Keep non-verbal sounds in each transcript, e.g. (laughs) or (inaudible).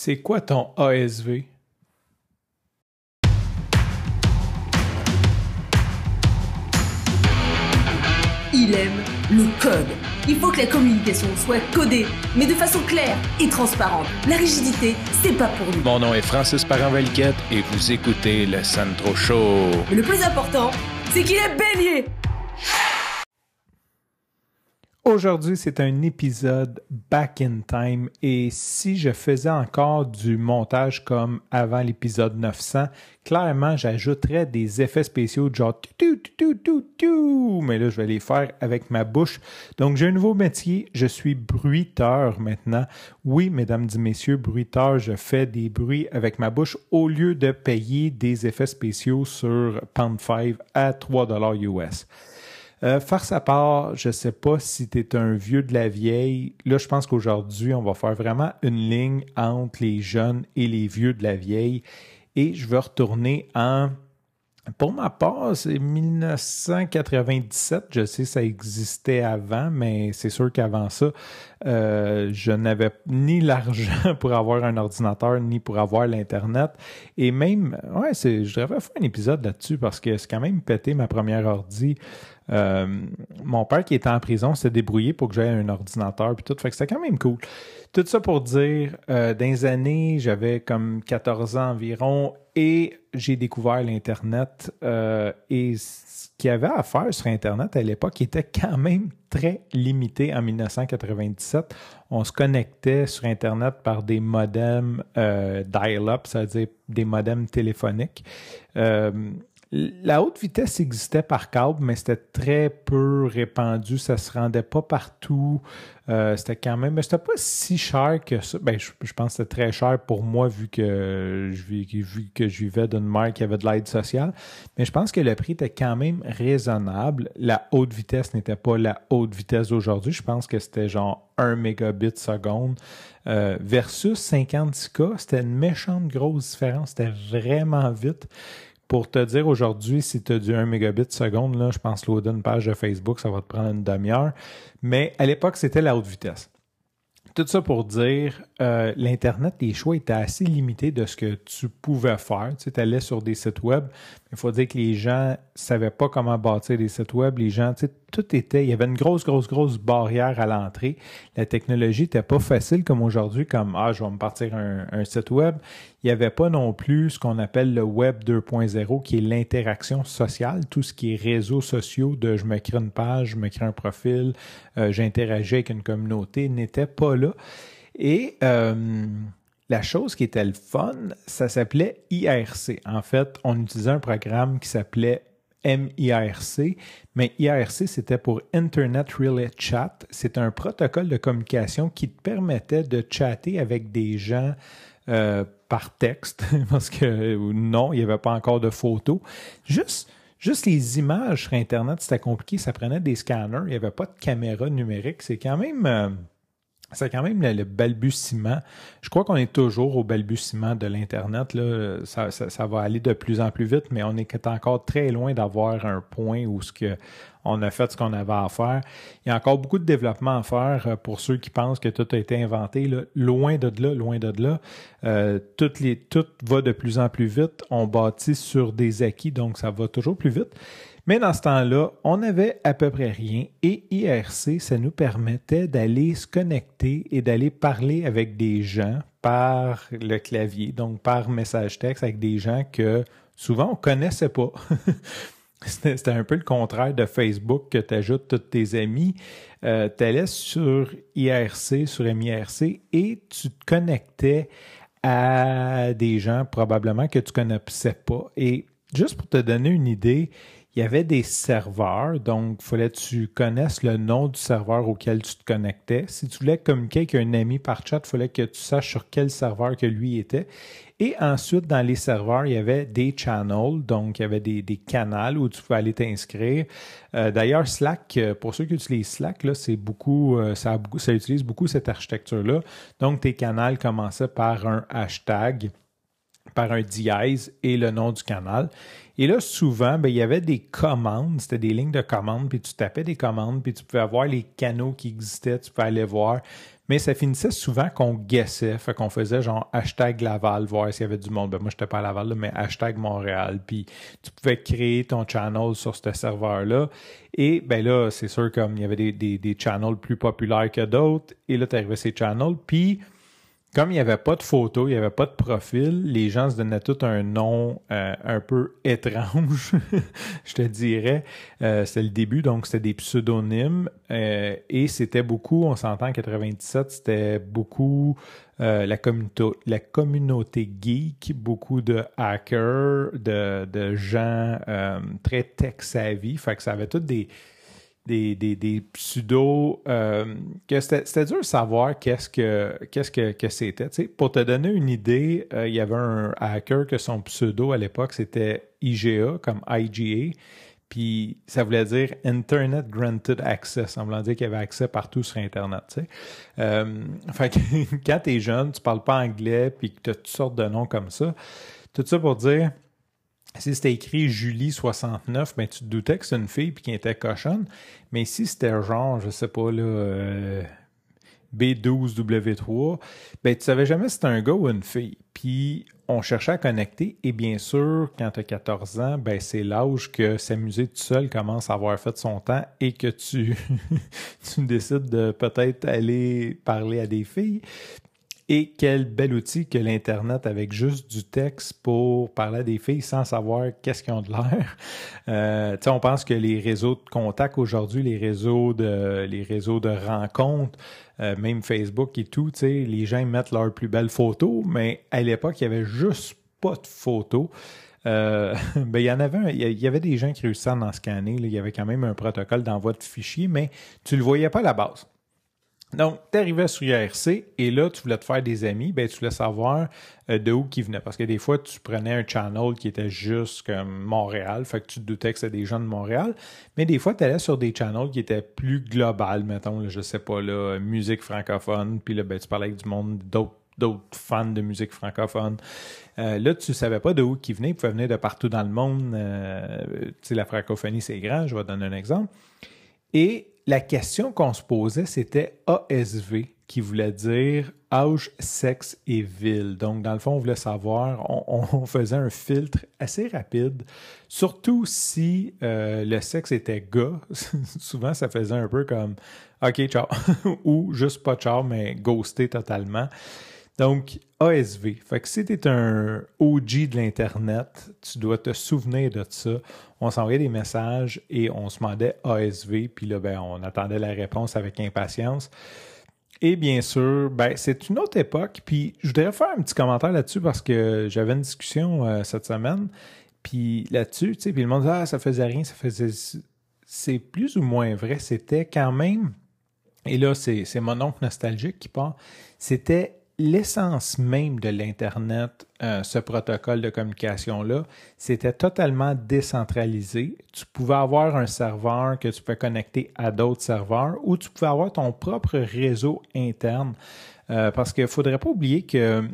C'est quoi ton ASV? Il aime le code. Il faut que la communication soit codée, mais de façon claire et transparente. La rigidité, c'est pas pour nous. Mon nom est Francis parent et vous écoutez le Sandro Show. Mais le plus important, c'est qu'il est bélier. Aujourd'hui, c'est un épisode back in time et si je faisais encore du montage comme avant l'épisode 900, clairement, j'ajouterais des effets spéciaux genre tu, tu, tu, mais là, je vais les faire avec ma bouche. Donc, j'ai un nouveau métier, je suis bruiteur maintenant. Oui, mesdames et messieurs, bruiteur, je fais des bruits avec ma bouche au lieu de payer des effets spéciaux sur Pound 5 à 3 dollars US. Euh, faire sa part, je sais pas si tu es un vieux de la vieille. Là, je pense qu'aujourd'hui, on va faire vraiment une ligne entre les jeunes et les vieux de la vieille. Et je vais retourner en pour ma part, c'est 1997. Je sais que ça existait avant, mais c'est sûr qu'avant ça, euh, je n'avais ni l'argent (laughs) pour avoir un ordinateur, ni pour avoir l'Internet. Et même, ouais, je devrais faire un épisode là-dessus parce que c'est quand même pété ma première ordi. Euh, mon père qui était en prison s'est débrouillé pour que j'aie un ordinateur puis tout. Fait que c'était quand même cool. Tout ça pour dire, euh, dans les années, j'avais comme 14 ans environ et j'ai découvert l'Internet euh, et ce qu'il y avait à faire sur Internet à l'époque était quand même très limité en 1997. On se connectait sur Internet par des modems euh, dial-up, c'est-à-dire des modems téléphoniques. La haute vitesse existait par câble, mais c'était très peu répandu. Ça se rendait pas partout. Euh, c'était quand même, mais c'était pas si cher que ça. Ben, je, pense que c'était très cher pour moi vu que je, vu que je vivais d'une mère qui avait de l'aide sociale. Mais je pense que le prix était quand même raisonnable. La haute vitesse n'était pas la haute vitesse d'aujourd'hui. Je pense que c'était genre 1 mégabit seconde euh, versus 56K. C'était une méchante grosse différence. C'était vraiment vite. Pour te dire aujourd'hui, si tu as du 1 mégabit seconde, là, je pense loader une page de Facebook, ça va te prendre une demi-heure. Mais à l'époque, c'était la haute vitesse. Tout ça pour dire, euh, l'Internet, les choix étaient assez limités de ce que tu pouvais faire. Tu sais, allais sur des sites web, il faut dire que les gens savaient pas comment bâtir des sites web. Les gens, tu sais, tout était, il y avait une grosse, grosse, grosse barrière à l'entrée. La technologie n'était pas facile comme aujourd'hui, comme ah, je vais me partir un, site web. Il n'y avait pas non plus ce qu'on appelle le web 2.0, qui est l'interaction sociale, tout ce qui est réseaux sociaux de je me crée une page, je me crée un profil, euh, j'interagis avec une communauté, n'était pas là. Et euh, la chose qui était le fun, ça s'appelait IRC. En fait, on utilisait un programme qui s'appelait MIRC, mais IRC, c'était pour Internet Relay Chat. C'est un protocole de communication qui te permettait de chatter avec des gens euh, par texte, (laughs) parce que non, il n'y avait pas encore de photos. Juste, juste les images sur Internet, c'était compliqué, ça prenait des scanners, il n'y avait pas de caméra numérique. C'est quand même... Euh, c'est quand même le, balbutiement. Je crois qu'on est toujours au balbutiement de l'Internet. Là. Ça, ça, va aller de plus en plus vite, mais on est encore très loin d'avoir un point où ce que on a fait ce qu'on avait à faire. Il y a encore beaucoup de développement à faire euh, pour ceux qui pensent que tout a été inventé. Là. Loin de là, loin de là. Euh, les, tout va de plus en plus vite. On bâtit sur des acquis, donc ça va toujours plus vite. Mais dans ce temps-là, on n'avait à peu près rien et IRC, ça nous permettait d'aller se connecter et d'aller parler avec des gens par le clavier, donc par message texte avec des gens que souvent on connaissait pas. (laughs) C'était un peu le contraire de Facebook que tu ajoutes tous tes amis. Euh, tu allais sur IRC, sur MIRC et tu te connectais à des gens probablement que tu connaissais pas. Et juste pour te donner une idée, il y avait des serveurs, donc il fallait que tu connaisses le nom du serveur auquel tu te connectais. Si tu voulais communiquer avec un ami par chat, il fallait que tu saches sur quel serveur que lui était. Et ensuite, dans les serveurs, il y avait des channels, donc il y avait des, des canaux où tu pouvais aller t'inscrire. Euh, d'ailleurs, Slack, euh, pour ceux qui utilisent Slack, là, c'est beaucoup, euh, ça, ça utilise beaucoup cette architecture-là. Donc, tes canaux commençaient par un hashtag par un dièse et le nom du canal. Et là, souvent, ben, il y avait des commandes, c'était des lignes de commandes, puis tu tapais des commandes, puis tu pouvais avoir les canaux qui existaient, tu pouvais aller voir. mais ça finissait souvent qu'on guessait, fait qu'on faisait genre hashtag Laval, voir s'il y avait du monde. Ben, moi, j'étais pas à Laval, mais hashtag Montréal. Puis tu pouvais créer ton channel sur ce serveur-là. Et ben là, c'est sûr comme il y avait des, des, des channels plus populaires que d'autres. Et là, tu arrivais ces channels. Puis comme il n'y avait pas de photo, il n'y avait pas de profil, les gens se donnaient tout un nom euh, un peu (laughs) étrange, je te dirais. Euh, c'était le début, donc c'était des pseudonymes. Euh, et c'était beaucoup, on s'entend en 97, c'était beaucoup la, communauté, la communauté geek, beaucoup de hackers, de, de gens très tech-savvy. Fait que ça avait toutes des des, des, pseudos euh, que c'était dur de savoir qu'est-ce que que, que c'était. Pour te donner une idée, euh, il y avait un hacker que son pseudo à l'époque c'était IGA comme IGA. Puis ça voulait dire Internet Granted Access, semblant dire qu'il y avait accès partout sur Internet. Euh, fait que (laughs) quand tu es jeune, tu parles pas anglais, puis que tu as toutes sortes de noms comme ça. Tout ça pour dire, si c'était écrit Julie 69, ben tu te doutais que c'est une fille puis qu'elle était cochonne. Mais si c'était genre, je sais pas, là, euh, B12W3, ben tu savais jamais si c'était un gars ou une fille. Puis on cherchait à connecter et bien sûr, quand tu as 14 ans, ben c'est l'âge que s'amuser tout seul commence à avoir fait son temps et que tu, (laughs) tu décides de peut-être aller parler à des filles. Et quel bel outil que l'Internet avec juste du texte pour parler à des filles sans savoir qu'est-ce qu'ils ont de l'air. Euh, on pense que les réseaux de contact aujourd'hui, les réseaux de les réseaux de rencontres, euh, même Facebook et tout, les gens mettent leurs plus belles photos, mais à l'époque, il y avait juste pas de photos. Euh, (laughs) ben, il y en avait il y avait des gens qui réussissaient à en scanner. il y avait quand même un protocole d'envoi de fichiers, mais tu le voyais pas à la base. Donc, tu arrivais sur IRC et là, tu voulais te faire des amis, ben, tu voulais savoir euh, de où qui venaient. Parce que des fois, tu prenais un channel qui était juste comme Montréal, fait que tu te doutais que c'était des gens de Montréal. Mais des fois, tu allais sur des channels qui étaient plus globales, mettons, là, je sais pas, là, musique francophone, puis là, ben, tu parlais avec du monde, d'autres fans de musique francophone. Euh, là, tu savais pas de où qui venaient, ils pouvaient venir de partout dans le monde. Euh, la francophonie, c'est grand, je vais donner un exemple. Et la question qu'on se posait, c'était ASV, qui voulait dire âge, sexe et ville. Donc, dans le fond, on voulait savoir, on, (laughs) faisait un filtre assez rapide, surtout si euh, le sexe était gars. (laughs) Souvent, ça faisait un peu comme OK, ciao, (laughs) ou juste pas ciao, mais ghosté totalement. Donc, ASV. Fait que si tu es un OG de l'Internet, tu dois te souvenir de ça. On s'envoyait des messages et on se demandait ASV, puis là, ben, on attendait la réponse avec impatience. Et bien sûr, ben, c'est une autre époque. Puis je voudrais faire un petit commentaire là-dessus parce que j'avais une discussion euh, cette semaine. Puis là-dessus, tu sais, puis le monde disait, ah, ça faisait rien, ça faisait. C'est plus ou moins vrai. C'était quand même. Et là, c'est mon oncle nostalgique qui part. C'était l'essence même de l'Internet, euh, ce protocole de communication-là, c'était totalement décentralisé. Tu pouvais avoir un serveur que tu pouvais connecter à d'autres serveurs ou tu pouvais avoir ton propre réseau interne. Euh, parce qu'il ne faudrait pas oublier que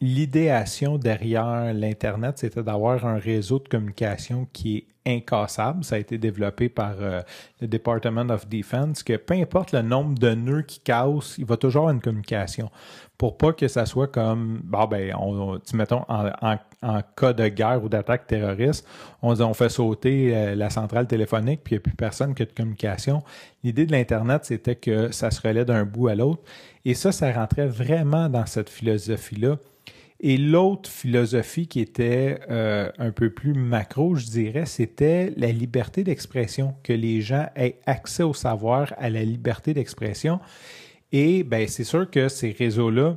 l'idéation derrière l'Internet, c'était d'avoir un réseau de communication qui est incassable. Ça a été développé par euh, le Department of Defense, que peu importe le nombre de nœuds qui cassent, il va toujours avoir une communication. Pour pas que ça soit comme, bon, ben, on, mettons, en, cas de guerre ou d'attaque terroriste, on, on fait sauter euh, la centrale téléphonique, puis il n'y a plus personne qui a de communication. L'idée de l'Internet, c'était que ça se relaie d'un bout à l'autre. Et ça, ça rentrait vraiment dans cette philosophie-là et l'autre philosophie qui était euh, un peu plus macro, je dirais, c'était la liberté d'expression, que les gens aient accès au savoir, à la liberté d'expression. Et ben, c'est sûr que ces réseaux-là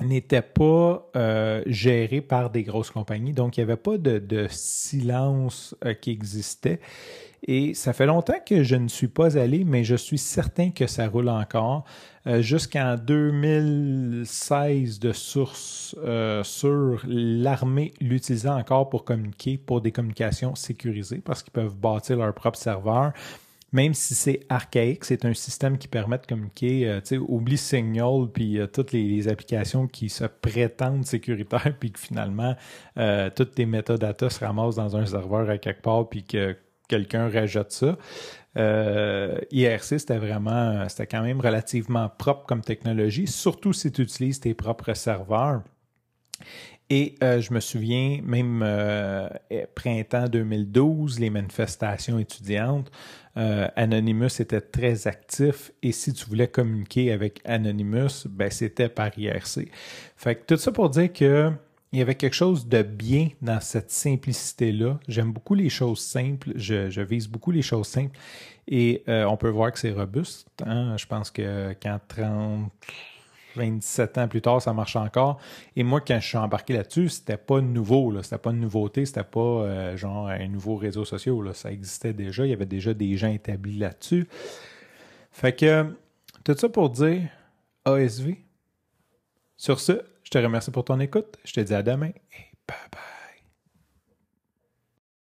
n'étaient pas euh, gérés par des grosses compagnies, donc il n'y avait pas de, silence euh, qui existait. Et ça fait longtemps que je ne suis pas allé, mais je suis certain que ça roule encore. Euh, jusqu'en 2016 de sources euh, sur l'armée l'utilisant encore pour communiquer pour des communications sécurisées parce qu'ils peuvent bâtir leur propre serveur. Même si c'est archaïque, c'est un système qui permet de communiquer, euh, sais, oublie Signal, puis toutes les, applications qui se prétendent sécuritaires, (laughs) puis que finalement, toutes tes métadatas se ramassent dans un serveur à quelque part, puis que quelqu'un rejette ça. Euh, IRC, c'était vraiment, c'était quand même relativement propre comme technologie, surtout si tu utilises tes propres serveurs. Et euh, je me souviens, même euh, printemps 2012, les manifestations étudiantes, euh, Anonymous était très actif et si tu voulais communiquer avec Anonymous, ben, c'était par IRC. Fait que tout ça pour dire que il y avait quelque chose de bien dans cette simplicité-là. J'aime beaucoup les choses simples. Je, vise beaucoup les choses simples. Et on peut voir que c'est robuste. Hein. Je pense que quand 30, 27 ans plus tard, ça marche encore. Et moi, quand je suis embarqué là-dessus, c'était pas nouveau, là. C'était pas une nouveauté, c'était pas euh, genre un nouveau réseau social. Ça existait déjà. Il y avait déjà des gens établis là-dessus. Fait que, tout ça pour dire ASV. Sur ce, je te remercie pour ton écoute. Je te dis à demain et bye bye.